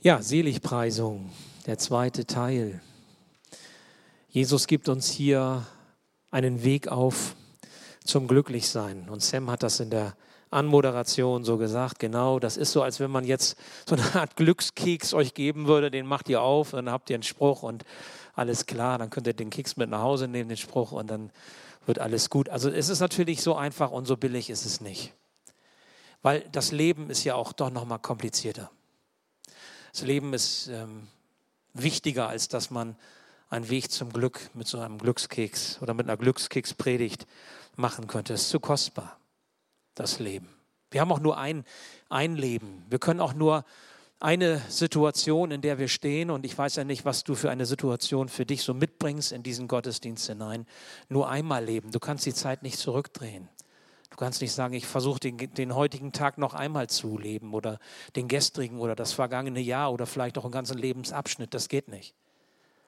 Ja, Seligpreisung, der zweite Teil. Jesus gibt uns hier einen Weg auf zum Glücklichsein. Und Sam hat das in der Anmoderation so gesagt, genau, das ist so, als wenn man jetzt so eine Art Glückskeks euch geben würde, den macht ihr auf, dann habt ihr einen Spruch und alles klar, dann könnt ihr den Keks mit nach Hause nehmen, den Spruch, und dann wird alles gut. Also es ist natürlich so einfach und so billig ist es nicht. Weil das Leben ist ja auch doch nochmal komplizierter. Das Leben ist ähm, wichtiger, als dass man einen Weg zum Glück mit so einem Glückskeks oder mit einer Glückskekspredigt machen könnte. Es ist zu kostbar, das Leben. Wir haben auch nur ein, ein Leben. Wir können auch nur eine Situation, in der wir stehen, und ich weiß ja nicht, was du für eine Situation für dich so mitbringst in diesen Gottesdienst hinein, nur einmal leben. Du kannst die Zeit nicht zurückdrehen. Du kannst nicht sagen, ich versuche den, den heutigen Tag noch einmal zu leben oder den gestrigen oder das vergangene Jahr oder vielleicht auch einen ganzen Lebensabschnitt. Das geht nicht.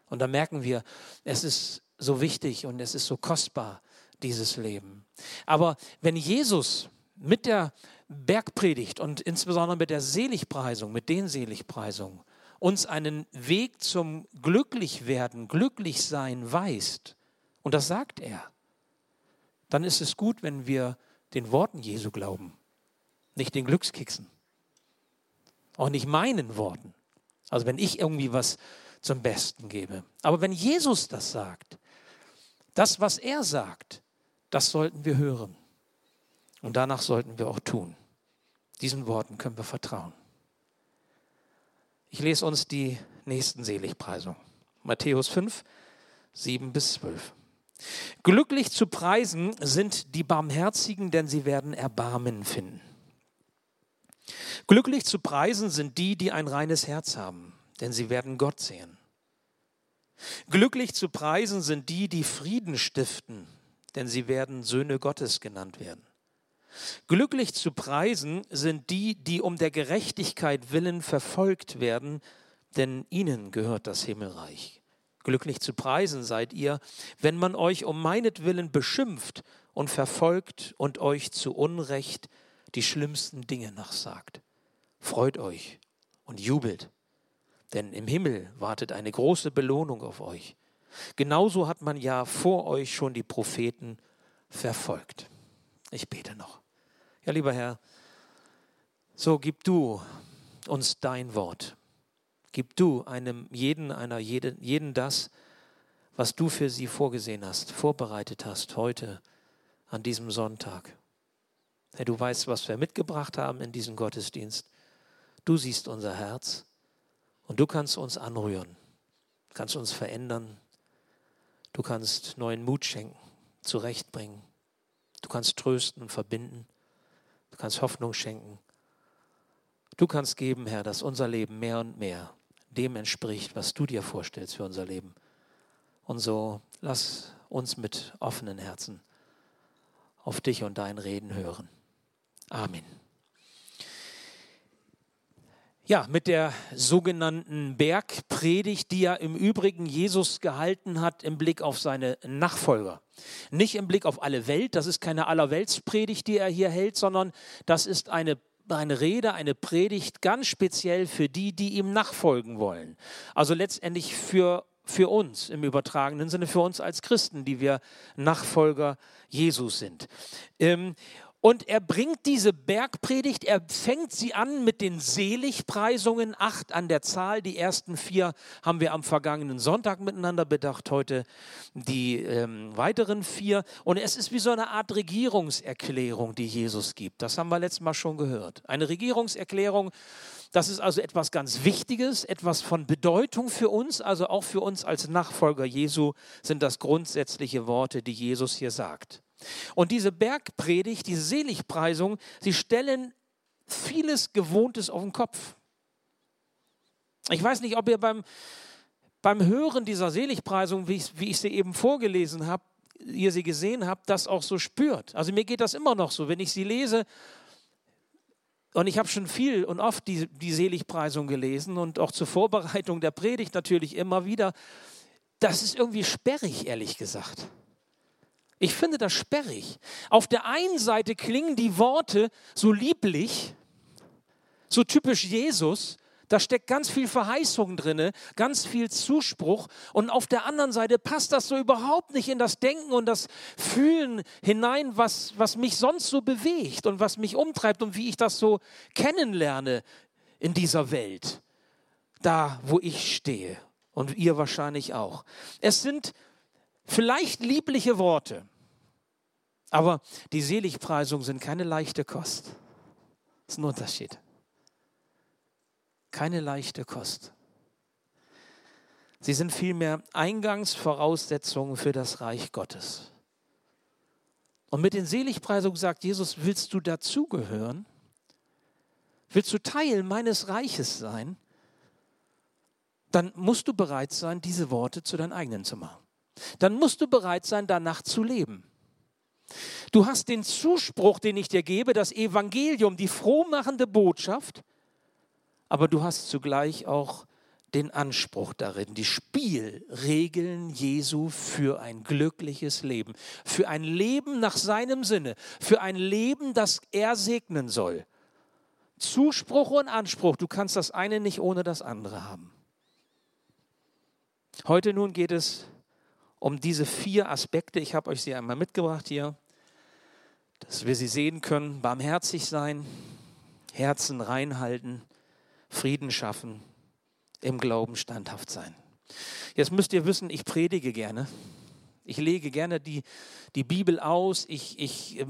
Und da merken wir, es ist so wichtig und es ist so kostbar, dieses Leben. Aber wenn Jesus mit der Bergpredigt und insbesondere mit der Seligpreisung, mit den Seligpreisungen, uns einen Weg zum Glücklichwerden, Glücklichsein weist, und das sagt er, dann ist es gut, wenn wir den Worten Jesu glauben, nicht den Glückskeksen, auch nicht meinen Worten. Also wenn ich irgendwie was zum Besten gebe. Aber wenn Jesus das sagt, das, was er sagt, das sollten wir hören. Und danach sollten wir auch tun. Diesen Worten können wir vertrauen. Ich lese uns die nächsten Seligpreisungen. Matthäus 5, 7 bis 12. Glücklich zu preisen sind die Barmherzigen, denn sie werden Erbarmen finden. Glücklich zu preisen sind die, die ein reines Herz haben, denn sie werden Gott sehen. Glücklich zu preisen sind die, die Frieden stiften, denn sie werden Söhne Gottes genannt werden. Glücklich zu preisen sind die, die um der Gerechtigkeit willen verfolgt werden, denn ihnen gehört das Himmelreich. Glücklich zu preisen seid ihr, wenn man euch um meinetwillen beschimpft und verfolgt und euch zu Unrecht die schlimmsten Dinge nachsagt. Freut euch und jubelt, denn im Himmel wartet eine große Belohnung auf euch. Genauso hat man ja vor euch schon die Propheten verfolgt. Ich bete noch. Ja, lieber Herr, so gib du uns dein Wort. Gib du einem jeden, einer, jeden, jeden das, was du für sie vorgesehen hast, vorbereitet hast heute an diesem Sonntag. Herr, du weißt, was wir mitgebracht haben in diesen Gottesdienst. Du siehst unser Herz und du kannst uns anrühren, kannst uns verändern. Du kannst neuen Mut schenken, zurechtbringen. Du kannst trösten und verbinden. Du kannst Hoffnung schenken. Du kannst geben, Herr, dass unser Leben mehr und mehr dem entspricht, was du dir vorstellst für unser Leben. Und so lass uns mit offenen Herzen auf dich und dein Reden hören. Amen. Ja, mit der sogenannten Bergpredigt, die ja im Übrigen Jesus gehalten hat im Blick auf seine Nachfolger. Nicht im Blick auf alle Welt, das ist keine Allerweltspredigt, die er hier hält, sondern das ist eine eine Rede, eine Predigt ganz speziell für die, die ihm nachfolgen wollen. Also letztendlich für, für uns im übertragenen Sinne, für uns als Christen, die wir Nachfolger Jesus sind. Ähm, und er bringt diese Bergpredigt, er fängt sie an mit den Seligpreisungen, acht an der Zahl. Die ersten vier haben wir am vergangenen Sonntag miteinander bedacht, heute die ähm, weiteren vier. Und es ist wie so eine Art Regierungserklärung, die Jesus gibt. Das haben wir letztes Mal schon gehört. Eine Regierungserklärung, das ist also etwas ganz Wichtiges, etwas von Bedeutung für uns, also auch für uns als Nachfolger Jesu sind das grundsätzliche Worte, die Jesus hier sagt. Und diese Bergpredigt, diese Seligpreisung, sie stellen vieles Gewohntes auf den Kopf. Ich weiß nicht, ob ihr beim, beim Hören dieser Seligpreisung, wie ich, wie ich sie eben vorgelesen habe, ihr sie gesehen habt, das auch so spürt. Also mir geht das immer noch so, wenn ich sie lese. Und ich habe schon viel und oft die, die Seligpreisung gelesen und auch zur Vorbereitung der Predigt natürlich immer wieder. Das ist irgendwie sperrig, ehrlich gesagt. Ich finde das sperrig. Auf der einen Seite klingen die Worte so lieblich, so typisch Jesus, Da steckt ganz viel Verheißung drin, ganz viel Zuspruch. Und auf der anderen Seite passt das so überhaupt nicht in das Denken und das Fühlen hinein, was, was mich sonst so bewegt und was mich umtreibt und wie ich das so kennenlerne in dieser Welt, da wo ich stehe und ihr wahrscheinlich auch. Es sind vielleicht liebliche Worte, aber die Seligpreisungen sind keine leichte Kost. Das ist ein Unterschied. Keine leichte Kost. Sie sind vielmehr Eingangsvoraussetzungen für das Reich Gottes. Und mit den Seligpreisungen sagt Jesus, willst du dazugehören? Willst du Teil meines Reiches sein? Dann musst du bereit sein, diese Worte zu deinen eigenen zu machen. Dann musst du bereit sein, danach zu leben. Du hast den Zuspruch, den ich dir gebe, das Evangelium, die frohmachende Botschaft, aber du hast zugleich auch den Anspruch darin, die Spielregeln Jesu für ein glückliches Leben, für ein Leben nach seinem Sinne, für ein Leben, das er segnen soll. Zuspruch und Anspruch, du kannst das eine nicht ohne das andere haben. Heute nun geht es um diese vier Aspekte. Ich habe euch sie einmal mitgebracht hier, dass wir sie sehen können. Barmherzig sein, Herzen reinhalten, Frieden schaffen, im Glauben standhaft sein. Jetzt müsst ihr wissen, ich predige gerne. Ich lege gerne die, die Bibel aus. Ich, ich äh,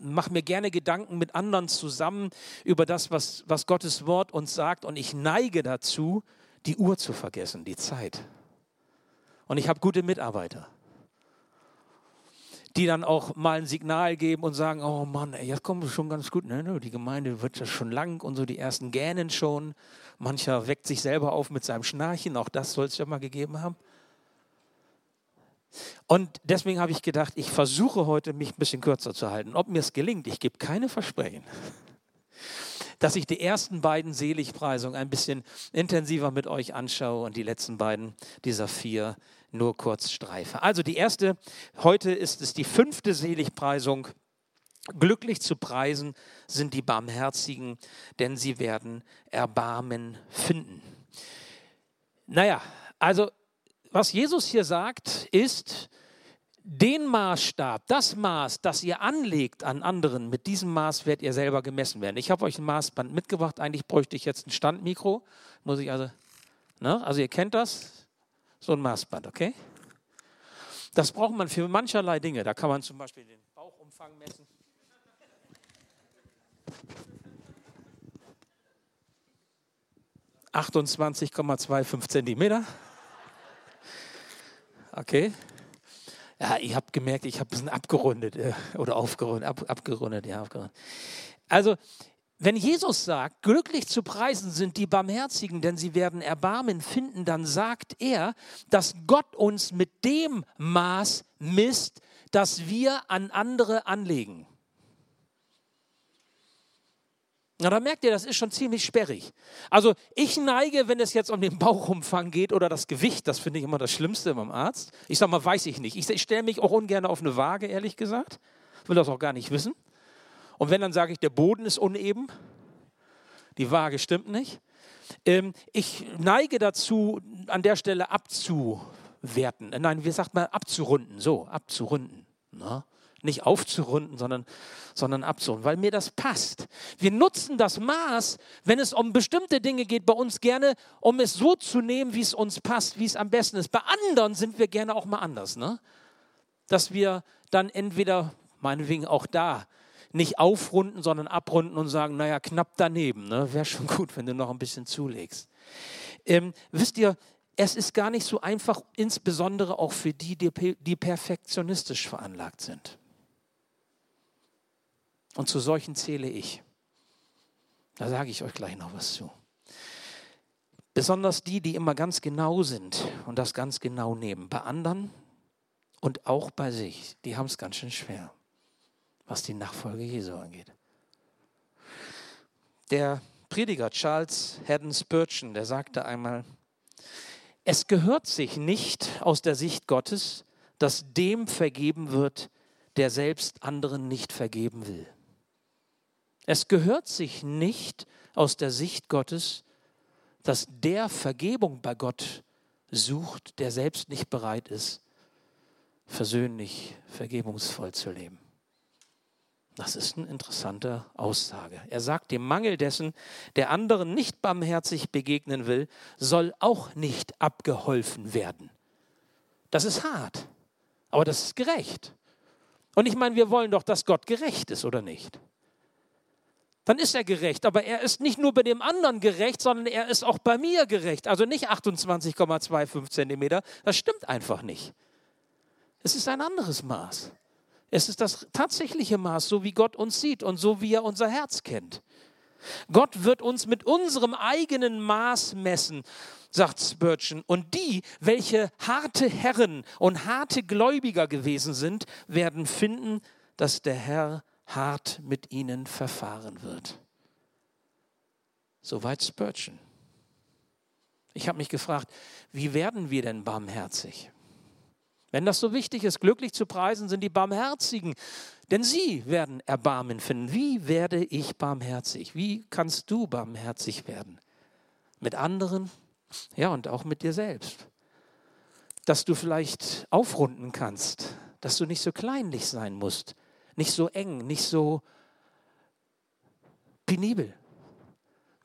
mache mir gerne Gedanken mit anderen zusammen über das, was, was Gottes Wort uns sagt. Und ich neige dazu, die Uhr zu vergessen, die Zeit. Und ich habe gute Mitarbeiter, die dann auch mal ein Signal geben und sagen, oh Mann, ey, jetzt kommen wir schon ganz gut. Ne? Die Gemeinde wird ja schon lang und so, die ersten gähnen schon. Mancher weckt sich selber auf mit seinem Schnarchen, auch das soll es ja mal gegeben haben. Und deswegen habe ich gedacht, ich versuche heute, mich ein bisschen kürzer zu halten. Ob mir es gelingt, ich gebe keine Versprechen dass ich die ersten beiden Seligpreisungen ein bisschen intensiver mit euch anschaue und die letzten beiden dieser vier nur kurz streife. Also die erste, heute ist es die fünfte Seligpreisung. Glücklich zu preisen sind die Barmherzigen, denn sie werden Erbarmen finden. Naja, also was Jesus hier sagt, ist, den Maßstab, das Maß, das ihr anlegt an anderen, mit diesem Maß werdet ihr selber gemessen werden. Ich habe euch ein Maßband mitgebracht. Eigentlich bräuchte ich jetzt ein Standmikro. Muss ich also, ne? also ihr kennt das, so ein Maßband, okay? Das braucht man für mancherlei Dinge. Da kann man zum Beispiel den Bauchumfang messen. ...28,25 Zentimeter. Okay, ja, ich habe gemerkt, ich habe ein bisschen abgerundet äh, oder aufgerundet, ab, abgerundet, ja, abgerundet. Also, wenn Jesus sagt, glücklich zu preisen sind die Barmherzigen, denn sie werden Erbarmen finden, dann sagt er, dass Gott uns mit dem Maß misst, das wir an andere anlegen. Na, da merkt ihr, das ist schon ziemlich sperrig. Also ich neige, wenn es jetzt um den Bauchumfang geht oder das Gewicht, das finde ich immer das Schlimmste beim Arzt. Ich sage mal, weiß ich nicht. Ich, ich stelle mich auch ungern auf eine Waage, ehrlich gesagt. Will das auch gar nicht wissen. Und wenn, dann sage ich, der Boden ist uneben. Die Waage stimmt nicht. Ähm, ich neige dazu, an der Stelle abzuwerten. Nein, wie sagt man, abzurunden. So, abzurunden. Na? nicht aufzurunden, sondern, sondern abzurunden, weil mir das passt. Wir nutzen das Maß, wenn es um bestimmte Dinge geht, bei uns gerne, um es so zu nehmen, wie es uns passt, wie es am besten ist. Bei anderen sind wir gerne auch mal anders, ne? dass wir dann entweder, meinetwegen auch da, nicht aufrunden, sondern abrunden und sagen, naja, knapp daneben. Ne? Wäre schon gut, wenn du noch ein bisschen zulegst. Ähm, wisst ihr, es ist gar nicht so einfach, insbesondere auch für die, die, die perfektionistisch veranlagt sind. Und zu solchen zähle ich. Da sage ich euch gleich noch was zu. Besonders die, die immer ganz genau sind und das ganz genau nehmen. Bei anderen und auch bei sich, die haben es ganz schön schwer, was die Nachfolge Jesu angeht. Der Prediger Charles Haddon Spurgeon, der sagte einmal, es gehört sich nicht aus der Sicht Gottes, dass dem vergeben wird, der selbst anderen nicht vergeben will. Es gehört sich nicht aus der Sicht Gottes, dass der Vergebung bei Gott sucht, der selbst nicht bereit ist, versöhnlich, vergebungsvoll zu leben. Das ist eine interessante Aussage. Er sagt, dem Mangel dessen, der anderen nicht barmherzig begegnen will, soll auch nicht abgeholfen werden. Das ist hart, aber das ist gerecht. Und ich meine, wir wollen doch, dass Gott gerecht ist, oder nicht? Dann ist er gerecht, aber er ist nicht nur bei dem anderen gerecht, sondern er ist auch bei mir gerecht. Also nicht 28,25 Zentimeter, das stimmt einfach nicht. Es ist ein anderes Maß. Es ist das tatsächliche Maß, so wie Gott uns sieht und so wie er unser Herz kennt. Gott wird uns mit unserem eigenen Maß messen, sagt Spurgeon. Und die, welche harte Herren und harte Gläubiger gewesen sind, werden finden, dass der Herr hart mit ihnen verfahren wird. Soweit Spurgeon. Ich habe mich gefragt, wie werden wir denn barmherzig? Wenn das so wichtig ist, glücklich zu preisen, sind die Barmherzigen, denn sie werden Erbarmen finden. Wie werde ich barmherzig? Wie kannst du barmherzig werden? Mit anderen, ja, und auch mit dir selbst. Dass du vielleicht aufrunden kannst, dass du nicht so kleinlich sein musst, nicht so eng, nicht so penibel.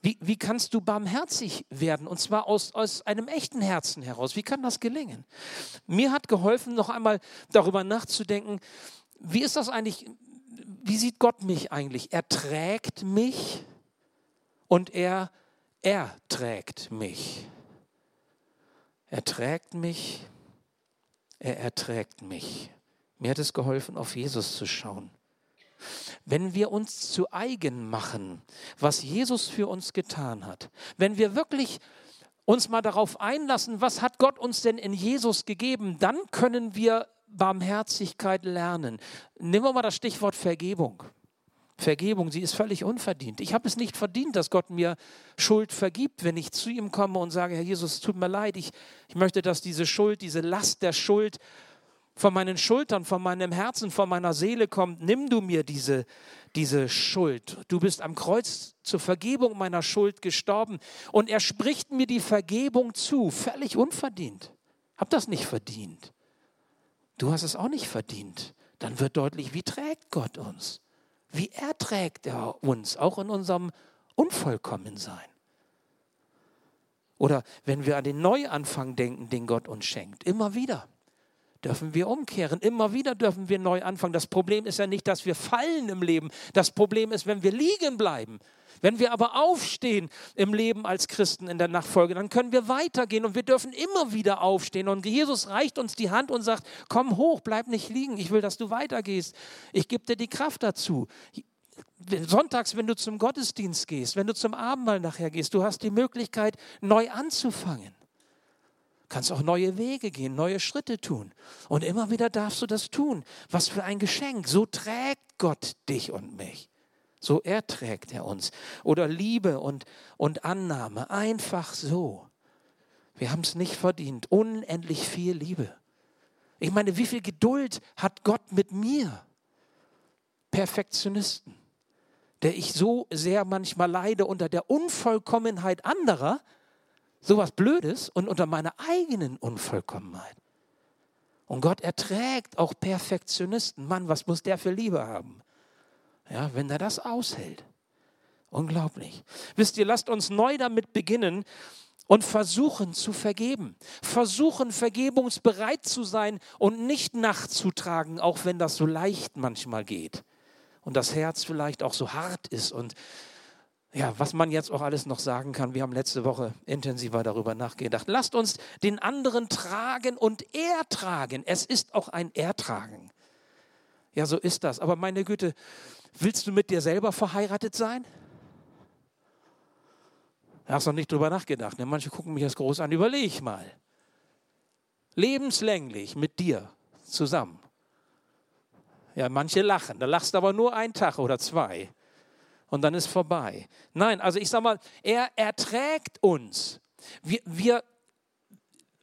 Wie, wie kannst du barmherzig werden? Und zwar aus, aus einem echten Herzen heraus. Wie kann das gelingen? Mir hat geholfen, noch einmal darüber nachzudenken, wie ist das eigentlich, wie sieht Gott mich eigentlich? Er trägt mich und er erträgt mich. Er trägt mich, er erträgt mich. Mir hat es geholfen, auf Jesus zu schauen. Wenn wir uns zu eigen machen, was Jesus für uns getan hat, wenn wir wirklich uns mal darauf einlassen, was hat Gott uns denn in Jesus gegeben, dann können wir Barmherzigkeit lernen. Nehmen wir mal das Stichwort Vergebung. Vergebung, sie ist völlig unverdient. Ich habe es nicht verdient, dass Gott mir Schuld vergibt, wenn ich zu ihm komme und sage, Herr Jesus, es tut mir leid, ich, ich möchte, dass diese Schuld, diese Last der Schuld von meinen Schultern, von meinem Herzen, von meiner Seele kommt, nimm du mir diese, diese Schuld. Du bist am Kreuz zur Vergebung meiner Schuld gestorben und er spricht mir die Vergebung zu, völlig unverdient. Hab das nicht verdient. Du hast es auch nicht verdient. Dann wird deutlich, wie trägt Gott uns? Wie erträgt er uns, auch in unserem Unvollkommensein? Oder wenn wir an den Neuanfang denken, den Gott uns schenkt, immer wieder dürfen wir umkehren. Immer wieder dürfen wir neu anfangen. Das Problem ist ja nicht, dass wir fallen im Leben. Das Problem ist, wenn wir liegen bleiben. Wenn wir aber aufstehen im Leben als Christen in der Nachfolge, dann können wir weitergehen und wir dürfen immer wieder aufstehen. Und Jesus reicht uns die Hand und sagt, komm hoch, bleib nicht liegen, ich will, dass du weitergehst. Ich gebe dir die Kraft dazu. Sonntags, wenn du zum Gottesdienst gehst, wenn du zum Abendmahl nachher gehst, du hast die Möglichkeit, neu anzufangen kannst auch neue Wege gehen, neue Schritte tun. Und immer wieder darfst du das tun. Was für ein Geschenk. So trägt Gott dich und mich. So erträgt er uns. Oder Liebe und, und Annahme. Einfach so. Wir haben es nicht verdient. Unendlich viel Liebe. Ich meine, wie viel Geduld hat Gott mit mir? Perfektionisten, der ich so sehr manchmal leide unter der Unvollkommenheit anderer, sowas Blödes und unter meiner eigenen Unvollkommenheit. Und Gott erträgt auch Perfektionisten. Mann, was muss der für Liebe haben? Ja, wenn er das aushält. Unglaublich. Wisst ihr, lasst uns neu damit beginnen und versuchen zu vergeben. Versuchen vergebungsbereit zu sein und nicht nachzutragen, auch wenn das so leicht manchmal geht. Und das Herz vielleicht auch so hart ist und ja, was man jetzt auch alles noch sagen kann. Wir haben letzte Woche intensiver darüber nachgedacht. Lasst uns den anderen tragen und ertragen. Es ist auch ein Ertragen. Ja, so ist das. Aber meine Güte, willst du mit dir selber verheiratet sein? Du hast noch nicht drüber nachgedacht. Ne? Manche gucken mich jetzt groß an. Überleg mal. Lebenslänglich mit dir zusammen. Ja, manche lachen. Da lachst du aber nur einen Tag oder zwei und dann ist vorbei. Nein, also ich sage mal, er erträgt uns. Wir, wir,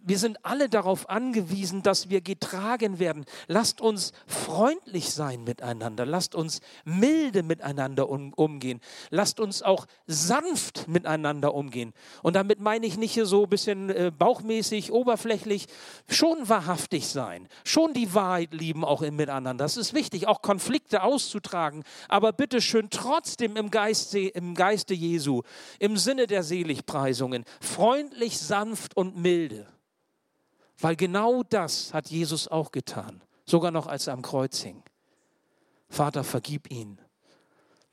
wir sind alle darauf angewiesen, dass wir getragen werden. Lasst uns freundlich sein miteinander. Lasst uns milde miteinander um, umgehen. Lasst uns auch sanft miteinander umgehen. Und damit meine ich nicht so ein bisschen äh, bauchmäßig, oberflächlich, schon wahrhaftig sein. Schon die Wahrheit lieben auch im Miteinander. Das ist wichtig, auch Konflikte auszutragen. Aber bitte schön trotzdem im Geiste, im Geiste Jesu, im Sinne der Seligpreisungen, freundlich, sanft und milde. Weil genau das hat Jesus auch getan, sogar noch als er am Kreuz hing. Vater, vergib ihn,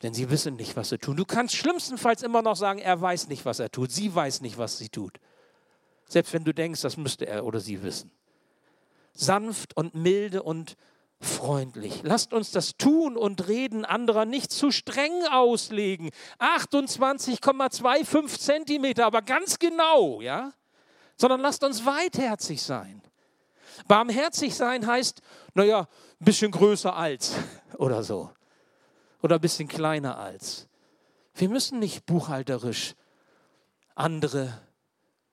denn sie wissen nicht, was sie tun. Du kannst schlimmstenfalls immer noch sagen, er weiß nicht, was er tut. Sie weiß nicht, was sie tut. Selbst wenn du denkst, das müsste er oder sie wissen. Sanft und milde und freundlich. Lasst uns das Tun und Reden anderer nicht zu streng auslegen. 28,25 Zentimeter, aber ganz genau, ja? Sondern lasst uns weitherzig sein. Barmherzig sein heißt, naja, ein bisschen größer als oder so. Oder ein bisschen kleiner als. Wir müssen nicht buchhalterisch andere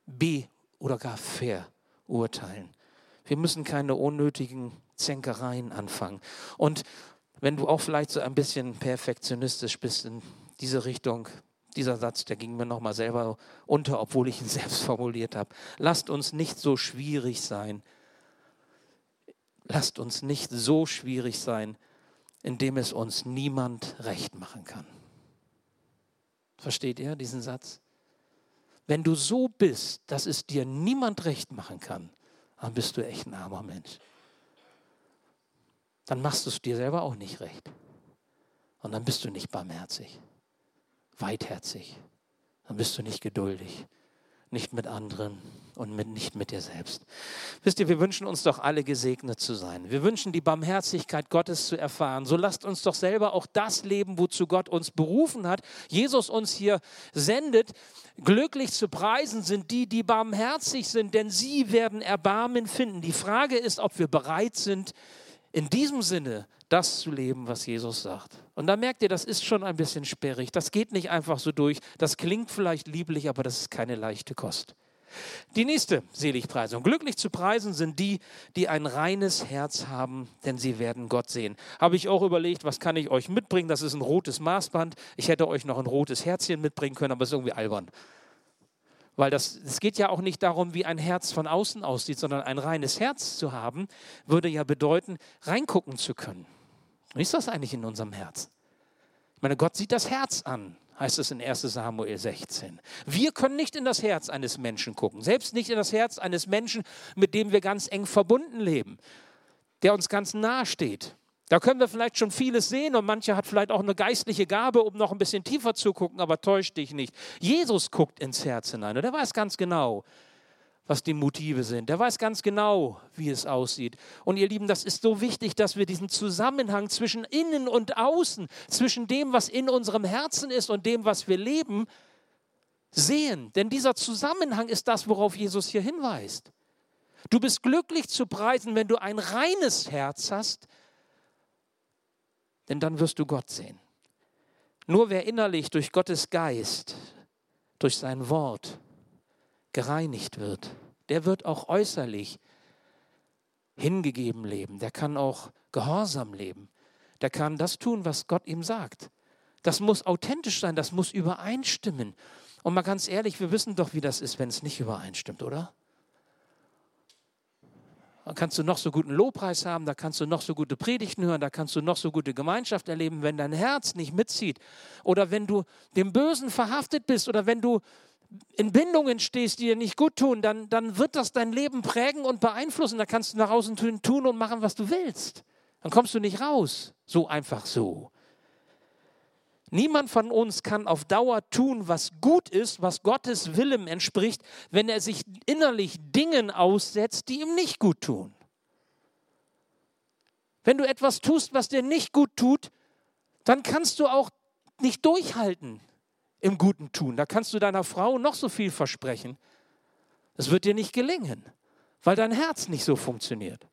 be- oder gar verurteilen. Wir müssen keine unnötigen Zänkereien anfangen. Und wenn du auch vielleicht so ein bisschen perfektionistisch bist in diese Richtung, dieser Satz, der ging mir nochmal selber unter, obwohl ich ihn selbst formuliert habe. Lasst uns nicht so schwierig sein. Lasst uns nicht so schwierig sein, indem es uns niemand recht machen kann. Versteht ihr diesen Satz? Wenn du so bist, dass es dir niemand recht machen kann, dann bist du echt ein armer Mensch. Dann machst du es dir selber auch nicht recht. Und dann bist du nicht barmherzig weitherzig. Dann bist du nicht geduldig, nicht mit anderen und mit, nicht mit dir selbst. Wisst ihr, wir wünschen uns doch alle gesegnet zu sein. Wir wünschen die Barmherzigkeit Gottes zu erfahren. So lasst uns doch selber auch das leben, wozu Gott uns berufen hat. Jesus uns hier sendet. Glücklich zu preisen sind die, die barmherzig sind, denn sie werden Erbarmen finden. Die Frage ist, ob wir bereit sind, in diesem Sinne das zu leben, was Jesus sagt. Und da merkt ihr, das ist schon ein bisschen sperrig. Das geht nicht einfach so durch. Das klingt vielleicht lieblich, aber das ist keine leichte Kost. Die nächste Seligpreisung. Glücklich zu preisen sind die, die ein reines Herz haben, denn sie werden Gott sehen. Habe ich auch überlegt, was kann ich euch mitbringen? Das ist ein rotes Maßband. Ich hätte euch noch ein rotes Herzchen mitbringen können, aber es ist irgendwie albern. Weil das, es geht ja auch nicht darum, wie ein Herz von außen aussieht, sondern ein reines Herz zu haben, würde ja bedeuten, reingucken zu können. Wie ist das eigentlich in unserem Herz? Ich meine, Gott sieht das Herz an, heißt es in 1 Samuel 16. Wir können nicht in das Herz eines Menschen gucken, selbst nicht in das Herz eines Menschen, mit dem wir ganz eng verbunden leben, der uns ganz nahe steht. Da können wir vielleicht schon vieles sehen und mancher hat vielleicht auch eine geistliche Gabe, um noch ein bisschen tiefer zu gucken, aber täusch dich nicht. Jesus guckt ins Herz hinein und er weiß ganz genau, was die Motive sind. Der weiß ganz genau, wie es aussieht. Und ihr Lieben, das ist so wichtig, dass wir diesen Zusammenhang zwischen innen und außen, zwischen dem, was in unserem Herzen ist und dem, was wir leben, sehen. Denn dieser Zusammenhang ist das, worauf Jesus hier hinweist. Du bist glücklich zu preisen, wenn du ein reines Herz hast, denn dann wirst du Gott sehen. Nur wer innerlich durch Gottes Geist, durch sein Wort gereinigt wird, der wird auch äußerlich hingegeben leben, der kann auch gehorsam leben, der kann das tun, was Gott ihm sagt. Das muss authentisch sein, das muss übereinstimmen. Und mal ganz ehrlich, wir wissen doch, wie das ist, wenn es nicht übereinstimmt, oder? Da kannst du noch so guten Lobpreis haben, da kannst du noch so gute Predigten hören, da kannst du noch so gute Gemeinschaft erleben, wenn dein Herz nicht mitzieht oder wenn du dem Bösen verhaftet bist oder wenn du in Bindungen stehst, die dir nicht gut tun, dann, dann wird das dein Leben prägen und beeinflussen. Da kannst du nach außen tun und machen, was du willst. Dann kommst du nicht raus. So einfach so. Niemand von uns kann auf Dauer tun, was gut ist, was Gottes Willem entspricht, wenn er sich innerlich Dingen aussetzt, die ihm nicht gut tun. Wenn du etwas tust, was dir nicht gut tut, dann kannst du auch nicht durchhalten im Guten tun. Da kannst du deiner Frau noch so viel versprechen. Es wird dir nicht gelingen, weil dein Herz nicht so funktioniert.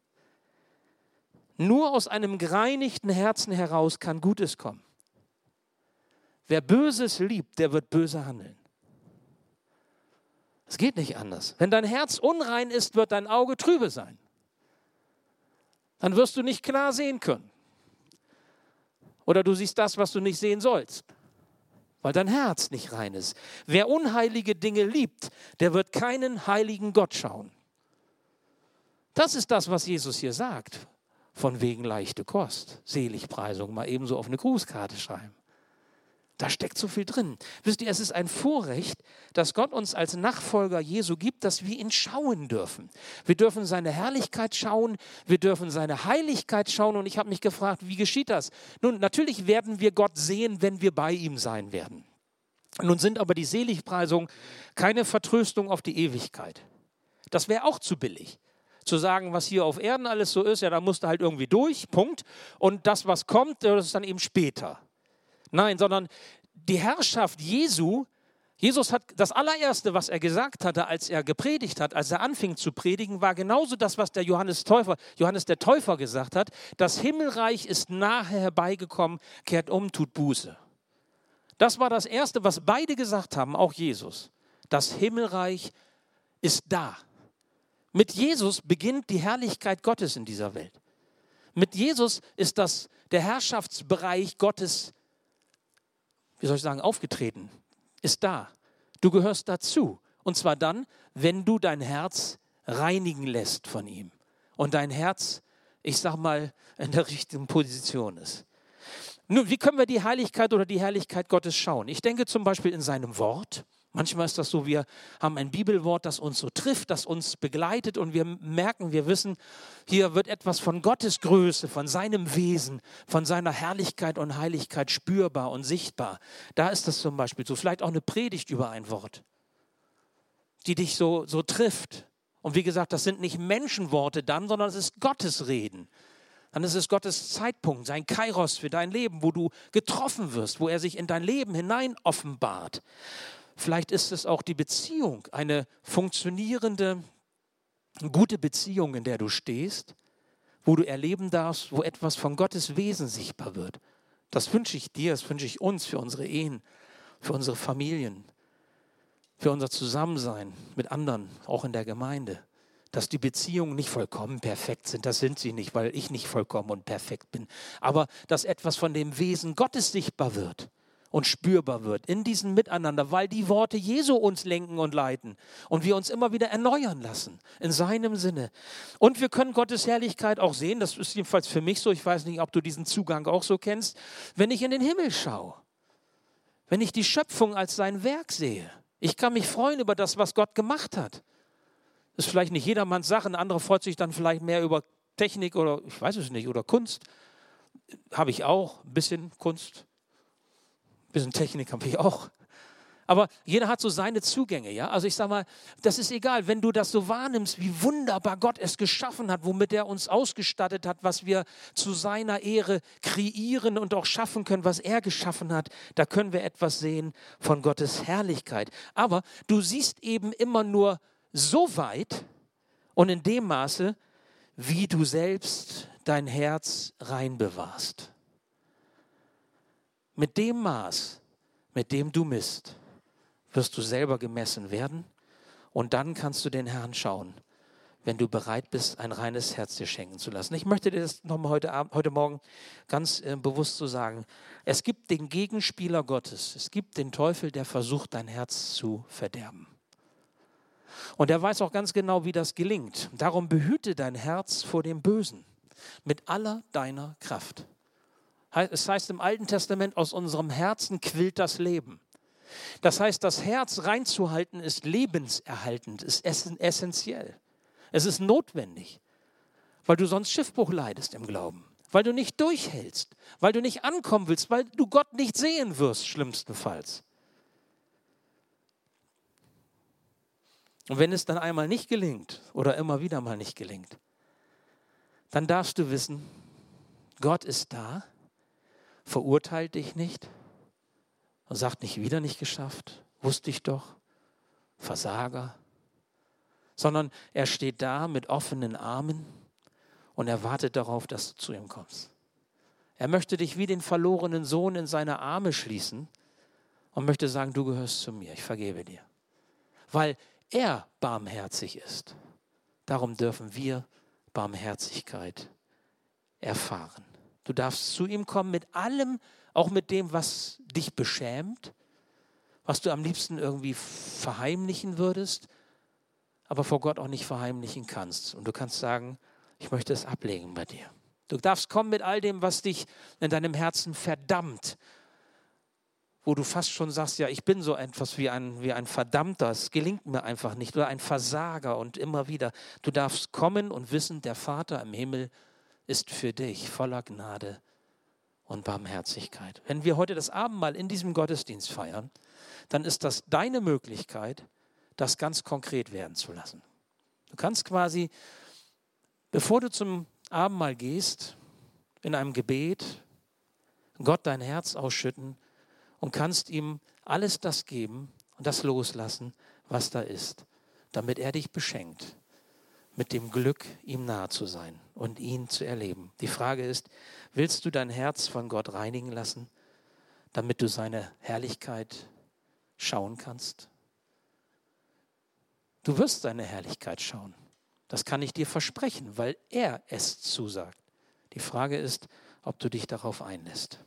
Nur aus einem gereinigten Herzen heraus kann Gutes kommen. Wer Böses liebt, der wird böse handeln. Es geht nicht anders. Wenn dein Herz unrein ist, wird dein Auge trübe sein. Dann wirst du nicht klar sehen können. Oder du siehst das, was du nicht sehen sollst, weil dein Herz nicht rein ist. Wer unheilige Dinge liebt, der wird keinen heiligen Gott schauen. Das ist das, was Jesus hier sagt, von wegen leichte Kost, Seligpreisung, mal ebenso auf eine Grußkarte schreiben. Da steckt so viel drin. Wisst ihr, es ist ein Vorrecht, dass Gott uns als Nachfolger Jesu gibt, dass wir ihn schauen dürfen. Wir dürfen seine Herrlichkeit schauen, wir dürfen seine Heiligkeit schauen. Und ich habe mich gefragt, wie geschieht das? Nun, natürlich werden wir Gott sehen, wenn wir bei ihm sein werden. Nun sind aber die Seligpreisungen keine Vertröstung auf die Ewigkeit. Das wäre auch zu billig. Zu sagen, was hier auf Erden alles so ist, ja, da musst du halt irgendwie durch, Punkt. Und das, was kommt, das ist dann eben später. Nein, sondern die Herrschaft Jesu, Jesus hat das allererste, was er gesagt hatte, als er gepredigt hat, als er anfing zu predigen, war genauso das, was der Johannes Täufer, Johannes der Täufer gesagt hat. Das Himmelreich ist nahe herbeigekommen, kehrt um, tut Buße. Das war das erste, was beide gesagt haben, auch Jesus. Das Himmelreich ist da. Mit Jesus beginnt die Herrlichkeit Gottes in dieser Welt. Mit Jesus ist das der Herrschaftsbereich Gottes wie soll ich sagen, aufgetreten, ist da. Du gehörst dazu. Und zwar dann, wenn du dein Herz reinigen lässt von ihm und dein Herz, ich sag mal, in der richtigen Position ist. Nun, wie können wir die Heiligkeit oder die Herrlichkeit Gottes schauen? Ich denke zum Beispiel in seinem Wort. Manchmal ist das so, wir haben ein Bibelwort, das uns so trifft, das uns begleitet und wir merken, wir wissen, hier wird etwas von Gottes Größe, von seinem Wesen, von seiner Herrlichkeit und Heiligkeit spürbar und sichtbar. Da ist das zum Beispiel so. Vielleicht auch eine Predigt über ein Wort, die dich so, so trifft. Und wie gesagt, das sind nicht Menschenworte dann, sondern es ist Gottes Reden. Dann ist es Gottes Zeitpunkt, sein Kairos für dein Leben, wo du getroffen wirst, wo er sich in dein Leben hinein offenbart. Vielleicht ist es auch die Beziehung, eine funktionierende, gute Beziehung, in der du stehst, wo du erleben darfst, wo etwas von Gottes Wesen sichtbar wird. Das wünsche ich dir, das wünsche ich uns für unsere Ehen, für unsere Familien, für unser Zusammensein mit anderen, auch in der Gemeinde. Dass die Beziehungen nicht vollkommen perfekt sind, das sind sie nicht, weil ich nicht vollkommen und perfekt bin. Aber dass etwas von dem Wesen Gottes sichtbar wird und spürbar wird in diesem Miteinander, weil die Worte Jesu uns lenken und leiten und wir uns immer wieder erneuern lassen in seinem Sinne. Und wir können Gottes Herrlichkeit auch sehen, das ist jedenfalls für mich so, ich weiß nicht, ob du diesen Zugang auch so kennst, wenn ich in den Himmel schaue, wenn ich die Schöpfung als sein Werk sehe. Ich kann mich freuen über das, was Gott gemacht hat. Das ist vielleicht nicht jedermanns Sache, ein anderer freut sich dann vielleicht mehr über Technik oder ich weiß es nicht, oder Kunst. Habe ich auch, ein bisschen Kunst bisschen Technik habe ich auch. Aber jeder hat so seine Zugänge, ja. Also ich sage mal, das ist egal, wenn du das so wahrnimmst, wie wunderbar Gott es geschaffen hat, womit er uns ausgestattet hat, was wir zu seiner Ehre kreieren und auch schaffen können, was er geschaffen hat, da können wir etwas sehen von Gottes Herrlichkeit. Aber du siehst eben immer nur so weit und in dem Maße, wie du selbst dein Herz rein bewahrst. Mit dem Maß, mit dem du misst, wirst du selber gemessen werden und dann kannst du den Herrn schauen, wenn du bereit bist, ein reines Herz dir schenken zu lassen. Ich möchte dir das nochmal heute, heute Morgen ganz äh, bewusst so sagen. Es gibt den Gegenspieler Gottes. Es gibt den Teufel, der versucht, dein Herz zu verderben. Und er weiß auch ganz genau, wie das gelingt. Darum behüte dein Herz vor dem Bösen mit aller deiner Kraft. Es heißt im Alten Testament, aus unserem Herzen quillt das Leben. Das heißt, das Herz reinzuhalten ist lebenserhaltend, ist essentiell. Es ist notwendig, weil du sonst Schiffbruch leidest im Glauben, weil du nicht durchhältst, weil du nicht ankommen willst, weil du Gott nicht sehen wirst, schlimmstenfalls. Und wenn es dann einmal nicht gelingt oder immer wieder mal nicht gelingt, dann darfst du wissen, Gott ist da verurteilt dich nicht und sagt nicht wieder nicht geschafft, wusste ich doch, Versager, sondern er steht da mit offenen Armen und er wartet darauf, dass du zu ihm kommst. Er möchte dich wie den verlorenen Sohn in seine Arme schließen und möchte sagen, du gehörst zu mir, ich vergebe dir. Weil er barmherzig ist. Darum dürfen wir Barmherzigkeit erfahren. Du darfst zu ihm kommen mit allem, auch mit dem, was dich beschämt, was du am liebsten irgendwie verheimlichen würdest, aber vor Gott auch nicht verheimlichen kannst. Und du kannst sagen, ich möchte es ablegen bei dir. Du darfst kommen mit all dem, was dich in deinem Herzen verdammt, wo du fast schon sagst, ja, ich bin so etwas wie ein, wie ein Verdammter, es gelingt mir einfach nicht, oder ein Versager und immer wieder. Du darfst kommen und wissen, der Vater im Himmel ist für dich voller Gnade und Barmherzigkeit. Wenn wir heute das Abendmahl in diesem Gottesdienst feiern, dann ist das deine Möglichkeit, das ganz konkret werden zu lassen. Du kannst quasi, bevor du zum Abendmahl gehst, in einem Gebet, Gott dein Herz ausschütten und kannst ihm alles das geben und das loslassen, was da ist, damit er dich beschenkt mit dem Glück, ihm nahe zu sein und ihn zu erleben. Die Frage ist, willst du dein Herz von Gott reinigen lassen, damit du seine Herrlichkeit schauen kannst? Du wirst seine Herrlichkeit schauen. Das kann ich dir versprechen, weil er es zusagt. Die Frage ist, ob du dich darauf einlässt.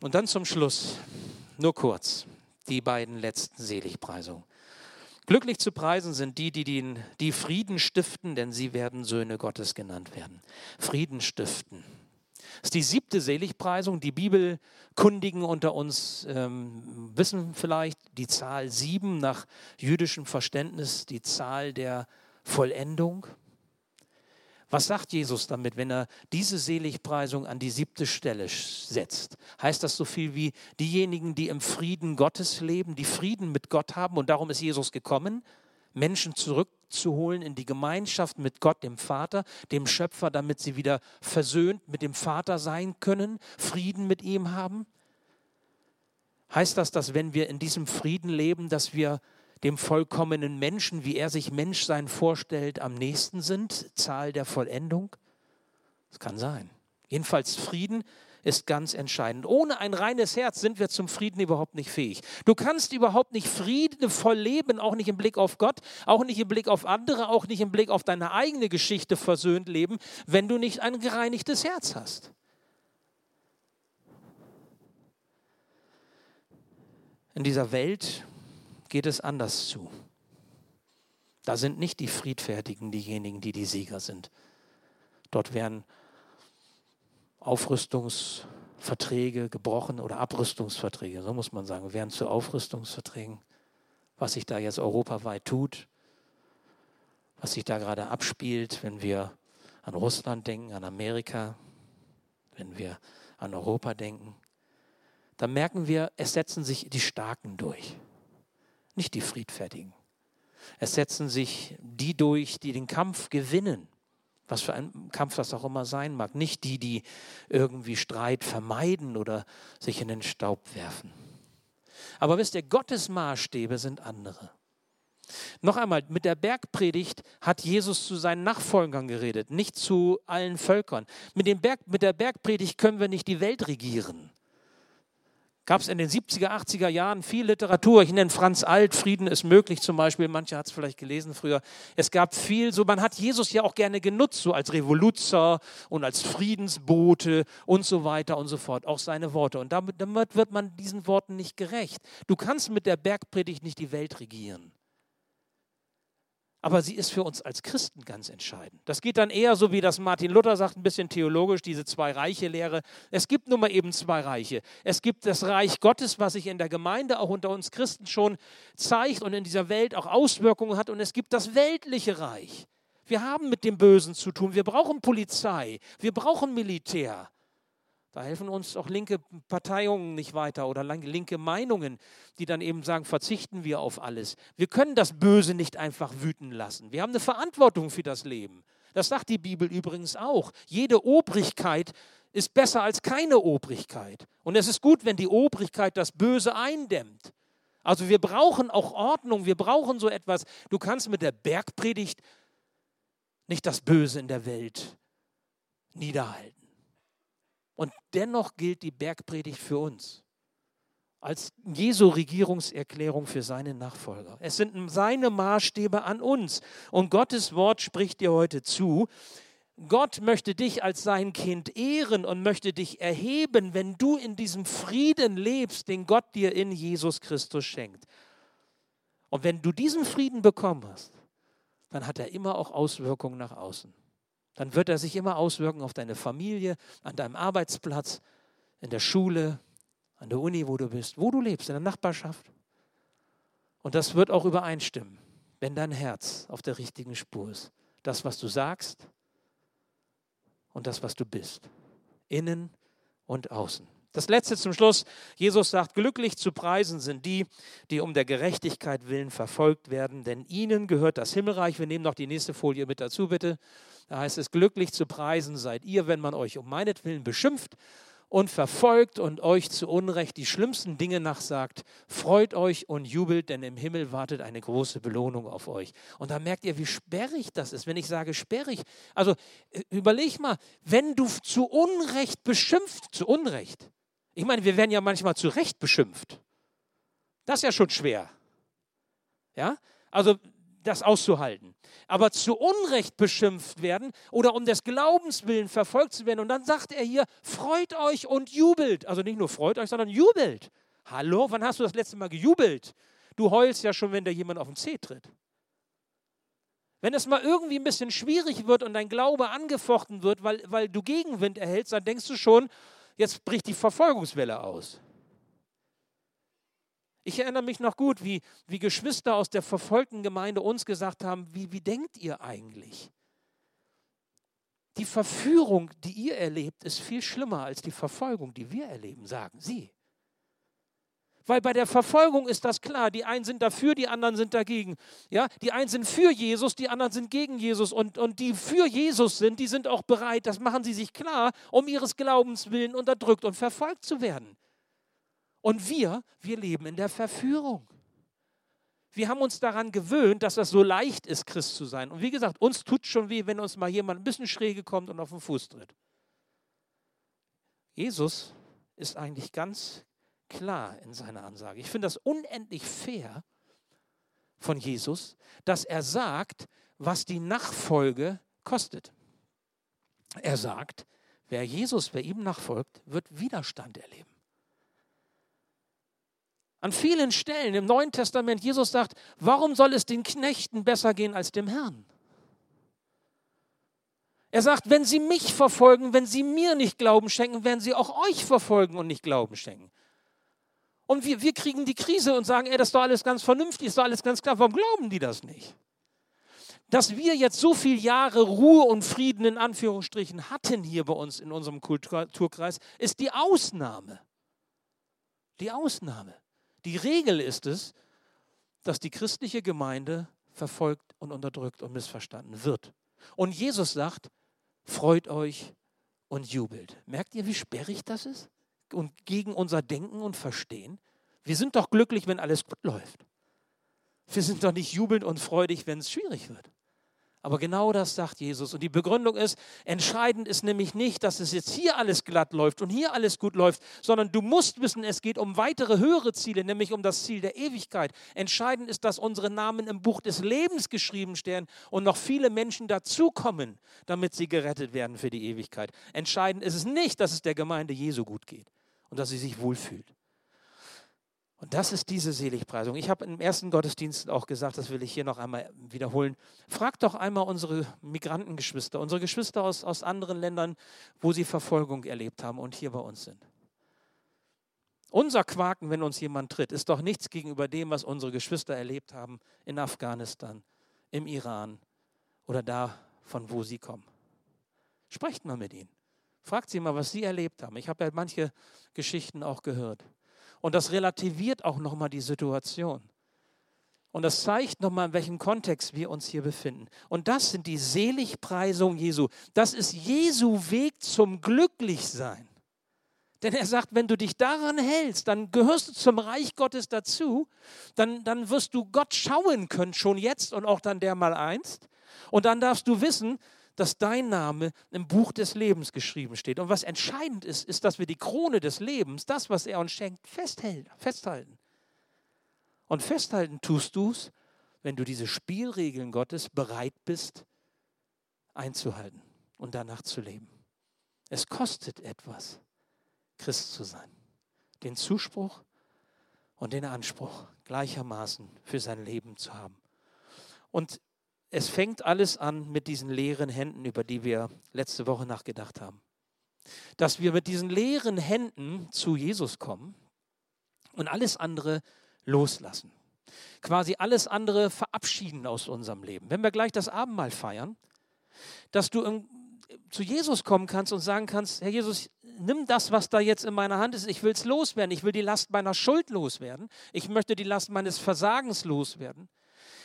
Und dann zum Schluss, nur kurz, die beiden letzten Seligpreisungen. Glücklich zu preisen sind die, die, den, die Frieden stiften, denn sie werden Söhne Gottes genannt werden. Frieden stiften. Das ist die siebte Seligpreisung. Die Bibelkundigen unter uns ähm, wissen vielleicht die Zahl sieben nach jüdischem Verständnis, die Zahl der Vollendung. Was sagt Jesus damit, wenn er diese Seligpreisung an die siebte Stelle setzt? Heißt das so viel wie diejenigen, die im Frieden Gottes leben, die Frieden mit Gott haben und darum ist Jesus gekommen, Menschen zurückzuholen in die Gemeinschaft mit Gott, dem Vater, dem Schöpfer, damit sie wieder versöhnt mit dem Vater sein können, Frieden mit ihm haben? Heißt das, dass wenn wir in diesem Frieden leben, dass wir dem vollkommenen Menschen, wie er sich Menschsein vorstellt, am nächsten sind, Zahl der Vollendung? Das kann sein. Jedenfalls Frieden ist ganz entscheidend. Ohne ein reines Herz sind wir zum Frieden überhaupt nicht fähig. Du kannst überhaupt nicht friedevoll leben, auch nicht im Blick auf Gott, auch nicht im Blick auf andere, auch nicht im Blick auf deine eigene Geschichte versöhnt leben, wenn du nicht ein gereinigtes Herz hast. In dieser Welt geht es anders zu. Da sind nicht die Friedfertigen diejenigen, die die Sieger sind. Dort werden Aufrüstungsverträge gebrochen oder Abrüstungsverträge, so muss man sagen, werden zu Aufrüstungsverträgen. Was sich da jetzt europaweit tut, was sich da gerade abspielt, wenn wir an Russland denken, an Amerika, wenn wir an Europa denken, dann merken wir, es setzen sich die Starken durch nicht die Friedfertigen. Es setzen sich die durch, die den Kampf gewinnen, was für ein Kampf das auch immer sein mag. Nicht die, die irgendwie Streit vermeiden oder sich in den Staub werfen. Aber wisst ihr, Gottes Maßstäbe sind andere. Noch einmal, mit der Bergpredigt hat Jesus zu seinen Nachfolgern geredet, nicht zu allen Völkern. Mit, Berg, mit der Bergpredigt können wir nicht die Welt regieren gab es in den 70er, 80er Jahren viel Literatur. Ich nenne Franz Alt, Frieden ist möglich zum Beispiel. Manche hat es vielleicht gelesen früher. Es gab viel, so man hat Jesus ja auch gerne genutzt, so als Revoluzer und als Friedensbote und so weiter und so fort. Auch seine Worte. Und damit, damit wird man diesen Worten nicht gerecht. Du kannst mit der Bergpredigt nicht die Welt regieren. Aber sie ist für uns als Christen ganz entscheidend. Das geht dann eher so, wie das Martin Luther sagt, ein bisschen theologisch, diese Zwei-Reiche-Lehre. Es gibt nun mal eben zwei Reiche. Es gibt das Reich Gottes, was sich in der Gemeinde, auch unter uns Christen schon zeigt und in dieser Welt auch Auswirkungen hat. Und es gibt das weltliche Reich. Wir haben mit dem Bösen zu tun. Wir brauchen Polizei. Wir brauchen Militär. Da helfen uns auch linke Parteiungen nicht weiter oder linke Meinungen, die dann eben sagen, verzichten wir auf alles. Wir können das Böse nicht einfach wüten lassen. Wir haben eine Verantwortung für das Leben. Das sagt die Bibel übrigens auch. Jede Obrigkeit ist besser als keine Obrigkeit. Und es ist gut, wenn die Obrigkeit das Böse eindämmt. Also wir brauchen auch Ordnung, wir brauchen so etwas. Du kannst mit der Bergpredigt nicht das Böse in der Welt niederhalten. Und dennoch gilt die Bergpredigt für uns. als Jesu Regierungserklärung für seine Nachfolger. Es sind seine Maßstäbe an uns. Und Gottes Wort spricht dir heute zu. Gott möchte dich als sein Kind ehren und möchte dich erheben, wenn du in diesem Frieden lebst, den Gott dir in Jesus Christus schenkt. Und wenn du diesen Frieden bekommen hast, dann hat er immer auch Auswirkungen nach außen. Dann wird er sich immer auswirken auf deine Familie, an deinem Arbeitsplatz, in der Schule, an der Uni, wo du bist, wo du lebst, in der Nachbarschaft. Und das wird auch übereinstimmen, wenn dein Herz auf der richtigen Spur ist. Das, was du sagst und das, was du bist. Innen und außen. Das letzte zum Schluss. Jesus sagt, glücklich zu preisen sind die, die um der Gerechtigkeit willen verfolgt werden, denn ihnen gehört das Himmelreich. Wir nehmen noch die nächste Folie mit dazu, bitte. Da heißt es, glücklich zu preisen seid ihr, wenn man euch um meinetwillen beschimpft und verfolgt und euch zu Unrecht die schlimmsten Dinge nachsagt, freut euch und jubelt, denn im Himmel wartet eine große Belohnung auf euch. Und da merkt ihr, wie sperrig das ist, wenn ich sage sperrig. Also äh, überleg mal, wenn du zu Unrecht beschimpft, zu Unrecht. Ich meine, wir werden ja manchmal zu Recht beschimpft. Das ist ja schon schwer. Ja? Also das auszuhalten. Aber zu Unrecht beschimpft werden oder um des Glaubens willen verfolgt zu werden. Und dann sagt er hier, freut euch und jubelt. Also nicht nur freut euch, sondern jubelt. Hallo, wann hast du das letzte Mal gejubelt? Du heulst ja schon, wenn da jemand auf den Zeh tritt. Wenn es mal irgendwie ein bisschen schwierig wird und dein Glaube angefochten wird, weil, weil du Gegenwind erhältst, dann denkst du schon, jetzt bricht die Verfolgungswelle aus. Ich erinnere mich noch gut, wie, wie Geschwister aus der verfolgten Gemeinde uns gesagt haben, wie, wie denkt ihr eigentlich? Die Verführung, die ihr erlebt, ist viel schlimmer als die Verfolgung, die wir erleben, sagen sie. Weil bei der Verfolgung ist das klar, die einen sind dafür, die anderen sind dagegen. Ja, die einen sind für Jesus, die anderen sind gegen Jesus. Und, und die für Jesus sind, die sind auch bereit, das machen sie sich klar, um ihres Glaubens willen unterdrückt und verfolgt zu werden. Und wir, wir leben in der Verführung. Wir haben uns daran gewöhnt, dass das so leicht ist, Christ zu sein. Und wie gesagt, uns tut schon weh, wenn uns mal jemand ein bisschen schräge kommt und auf den Fuß tritt. Jesus ist eigentlich ganz klar in seiner Ansage. Ich finde das unendlich fair von Jesus, dass er sagt, was die Nachfolge kostet. Er sagt, wer Jesus, wer ihm nachfolgt, wird Widerstand erleben. An vielen Stellen im Neuen Testament, Jesus sagt, warum soll es den Knechten besser gehen als dem Herrn? Er sagt, wenn sie mich verfolgen, wenn sie mir nicht Glauben schenken, werden sie auch euch verfolgen und nicht Glauben schenken. Und wir, wir kriegen die Krise und sagen, ey, das ist doch alles ganz vernünftig, ist doch alles ganz klar. Warum glauben die das nicht? Dass wir jetzt so viele Jahre Ruhe und Frieden in Anführungsstrichen hatten hier bei uns in unserem Kulturkreis, ist die Ausnahme. Die Ausnahme. Die Regel ist es, dass die christliche Gemeinde verfolgt und unterdrückt und missverstanden wird. Und Jesus sagt, freut euch und jubelt. Merkt ihr, wie sperrig das ist? Und gegen unser Denken und Verstehen? Wir sind doch glücklich, wenn alles gut läuft. Wir sind doch nicht jubelnd und freudig, wenn es schwierig wird. Aber genau das sagt Jesus. Und die Begründung ist, entscheidend ist nämlich nicht, dass es jetzt hier alles glatt läuft und hier alles gut läuft, sondern du musst wissen, es geht um weitere höhere Ziele, nämlich um das Ziel der Ewigkeit. Entscheidend ist, dass unsere Namen im Buch des Lebens geschrieben stehen und noch viele Menschen dazukommen, damit sie gerettet werden für die Ewigkeit. Entscheidend ist es nicht, dass es der Gemeinde Jesu gut geht und dass sie sich wohlfühlt. Und das ist diese Seligpreisung. Ich habe im ersten Gottesdienst auch gesagt, das will ich hier noch einmal wiederholen. Fragt doch einmal unsere Migrantengeschwister, unsere Geschwister aus, aus anderen Ländern, wo sie Verfolgung erlebt haben und hier bei uns sind. Unser Quaken, wenn uns jemand tritt, ist doch nichts gegenüber dem, was unsere Geschwister erlebt haben in Afghanistan, im Iran oder da, von wo sie kommen. Sprecht mal mit ihnen. Fragt sie mal, was sie erlebt haben. Ich habe ja manche Geschichten auch gehört. Und das relativiert auch nochmal die Situation. Und das zeigt nochmal, in welchem Kontext wir uns hier befinden. Und das sind die Seligpreisungen Jesu. Das ist Jesu Weg zum Glücklichsein. Denn er sagt, wenn du dich daran hältst, dann gehörst du zum Reich Gottes dazu, dann, dann wirst du Gott schauen können, schon jetzt und auch dann der mal einst. Und dann darfst du wissen, dass dein Name im Buch des Lebens geschrieben steht. Und was entscheidend ist, ist, dass wir die Krone des Lebens, das, was er uns schenkt, festhalten. Und festhalten tust du es, wenn du diese Spielregeln Gottes bereit bist einzuhalten und danach zu leben. Es kostet etwas, Christ zu sein. Den Zuspruch und den Anspruch gleichermaßen für sein Leben zu haben. Und es fängt alles an mit diesen leeren Händen, über die wir letzte Woche nachgedacht haben. Dass wir mit diesen leeren Händen zu Jesus kommen und alles andere loslassen. Quasi alles andere verabschieden aus unserem Leben. Wenn wir gleich das Abendmahl feiern, dass du zu Jesus kommen kannst und sagen kannst, Herr Jesus, nimm das, was da jetzt in meiner Hand ist. Ich will es loswerden. Ich will die Last meiner Schuld loswerden. Ich möchte die Last meines Versagens loswerden.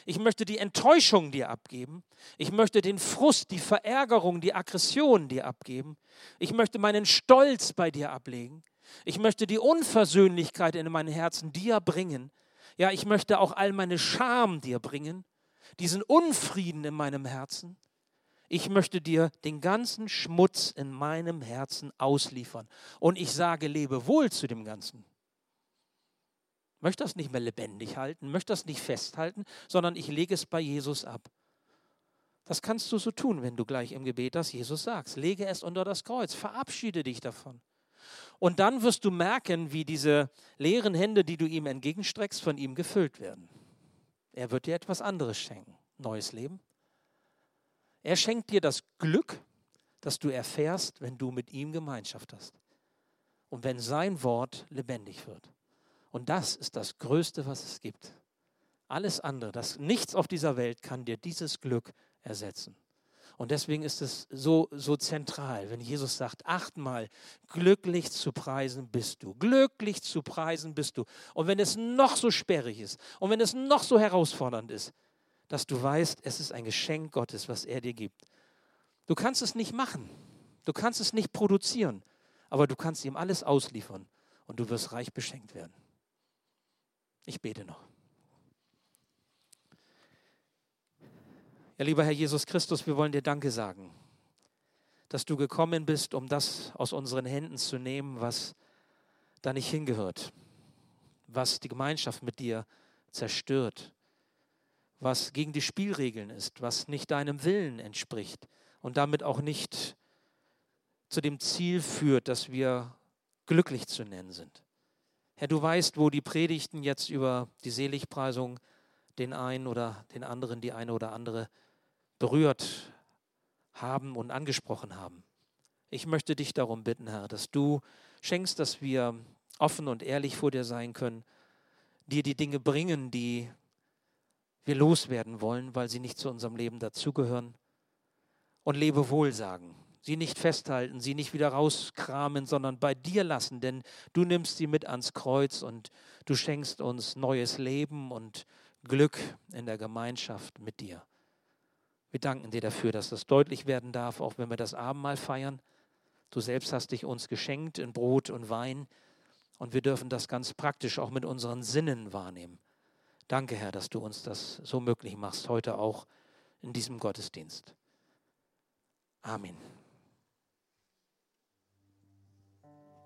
Ich möchte die Enttäuschung dir abgeben. Ich möchte den Frust, die Verärgerung, die Aggression dir abgeben. Ich möchte meinen Stolz bei dir ablegen. Ich möchte die Unversöhnlichkeit in meinem Herzen dir bringen. Ja, ich möchte auch all meine Scham dir bringen, diesen Unfrieden in meinem Herzen. Ich möchte dir den ganzen Schmutz in meinem Herzen ausliefern. Und ich sage, lebe wohl zu dem Ganzen. Möchte das nicht mehr lebendig halten, möchte das nicht festhalten, sondern ich lege es bei Jesus ab. Das kannst du so tun, wenn du gleich im Gebet das Jesus sagst. Lege es unter das Kreuz, verabschiede dich davon. Und dann wirst du merken, wie diese leeren Hände, die du ihm entgegenstreckst, von ihm gefüllt werden. Er wird dir etwas anderes schenken. Neues Leben. Er schenkt dir das Glück, das du erfährst, wenn du mit ihm Gemeinschaft hast. Und wenn sein Wort lebendig wird. Und das ist das Größte, was es gibt. Alles andere, das nichts auf dieser Welt kann dir dieses Glück ersetzen. Und deswegen ist es so, so zentral, wenn Jesus sagt, achtmal, glücklich zu preisen bist du. Glücklich zu preisen bist du. Und wenn es noch so sperrig ist und wenn es noch so herausfordernd ist, dass du weißt, es ist ein Geschenk Gottes, was er dir gibt. Du kannst es nicht machen. Du kannst es nicht produzieren. Aber du kannst ihm alles ausliefern und du wirst reich beschenkt werden. Ich bete noch. Ja, lieber Herr Jesus Christus, wir wollen dir Danke sagen, dass du gekommen bist, um das aus unseren Händen zu nehmen, was da nicht hingehört, was die Gemeinschaft mit dir zerstört, was gegen die Spielregeln ist, was nicht deinem Willen entspricht und damit auch nicht zu dem Ziel führt, dass wir glücklich zu nennen sind. Herr, du weißt, wo die Predigten jetzt über die Seligpreisung den einen oder den anderen, die eine oder andere berührt haben und angesprochen haben. Ich möchte dich darum bitten, Herr, dass du schenkst, dass wir offen und ehrlich vor dir sein können, dir die Dinge bringen, die wir loswerden wollen, weil sie nicht zu unserem Leben dazugehören. Und lebe wohl sagen. Sie nicht festhalten, sie nicht wieder rauskramen, sondern bei dir lassen, denn du nimmst sie mit ans Kreuz und du schenkst uns neues Leben und Glück in der Gemeinschaft mit dir. Wir danken dir dafür, dass das deutlich werden darf, auch wenn wir das Abendmahl feiern. Du selbst hast dich uns geschenkt in Brot und Wein und wir dürfen das ganz praktisch auch mit unseren Sinnen wahrnehmen. Danke, Herr, dass du uns das so möglich machst, heute auch in diesem Gottesdienst. Amen.